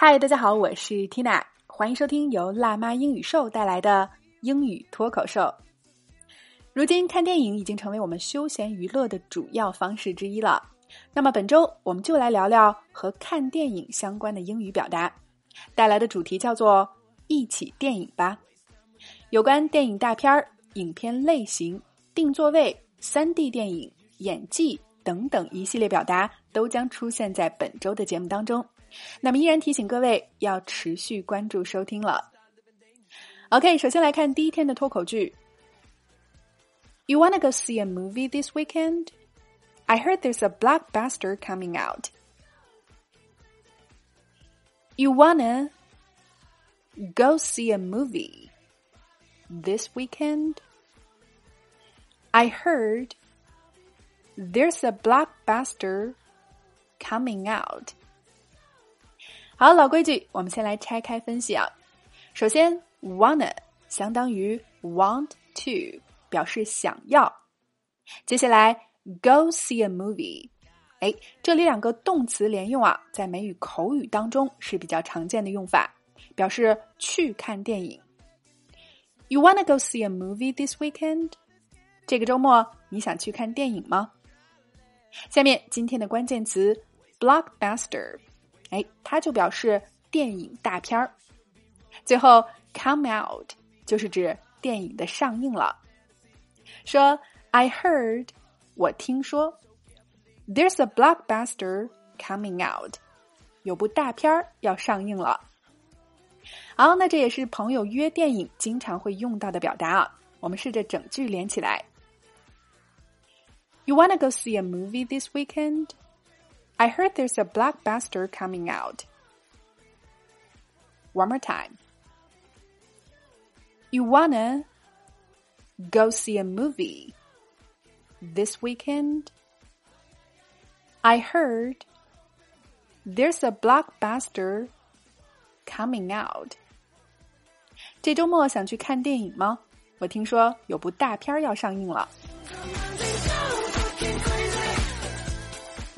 嗨，大家好，我是 Tina，欢迎收听由辣妈英语秀带来的英语脱口秀。如今看电影已经成为我们休闲娱乐的主要方式之一了。那么本周我们就来聊聊和看电影相关的英语表达，带来的主题叫做“一起电影吧”。有关电影大片儿、影片类型、定座位、三 D 电影、演技等等一系列表达，都将出现在本周的节目当中。那么，依然提醒各位要持续关注收听了。OK，首先来看第一天的脱口剧。You wanna go see a movie this weekend? I heard there's a blockbuster coming out. You wanna go see a movie this weekend? I heard there's a blockbuster coming out. 好，老规矩，我们先来拆开分析啊。首先，wanna 相当于 want to，表示想要。接下来，go see a movie，哎，这里两个动词连用啊，在美语口语当中是比较常见的用法，表示去看电影。You wanna go see a movie this weekend？这个周末你想去看电影吗？下面今天的关键词 blockbuster。哎，它就表示电影大片儿。最后，come out 就是指电影的上映了。说，I heard，我听说，there's a blockbuster coming out，有部大片儿要上映了。好，那这也是朋友约电影经常会用到的表达啊。我们试着整句连起来。You wanna go see a movie this weekend? I heard there's a blockbuster coming out. One more time. You wanna go see a movie this weekend? I heard there's a blockbuster coming out. 这周末想去看电影吗？我听说有部大片要上映了。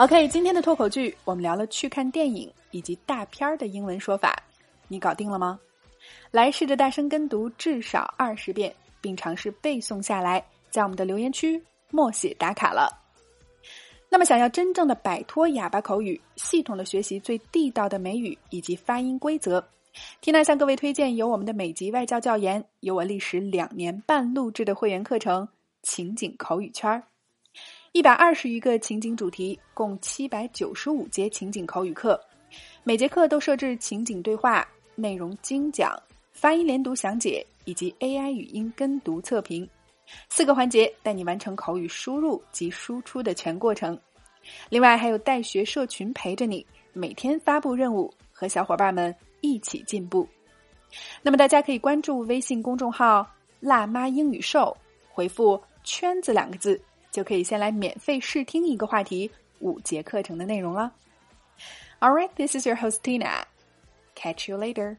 OK，今天的脱口剧我们聊了去看电影以及大片儿的英文说法，你搞定了吗？来试着大声跟读至少二十遍，并尝试背诵下来，在我们的留言区默写打卡了。那么，想要真正的摆脱哑巴口语，系统的学习最地道的美语以及发音规则，缇娜向各位推荐由我们的美籍外教教研，由我历时两年半录制的会员课程《情景口语圈儿》。一百二十余个情景主题，共七百九十五节情景口语课，每节课都设置情景对话、内容精讲、发音连读详解以及 AI 语音跟读测评，四个环节带你完成口语输入及输出的全过程。另外还有带学社群陪着你，每天发布任务，和小伙伴们一起进步。那么大家可以关注微信公众号“辣妈英语秀”，回复“圈子”两个字。就可以先来免费试听一个话题五节课程的内容了。All right, this is your host Tina. Catch you later.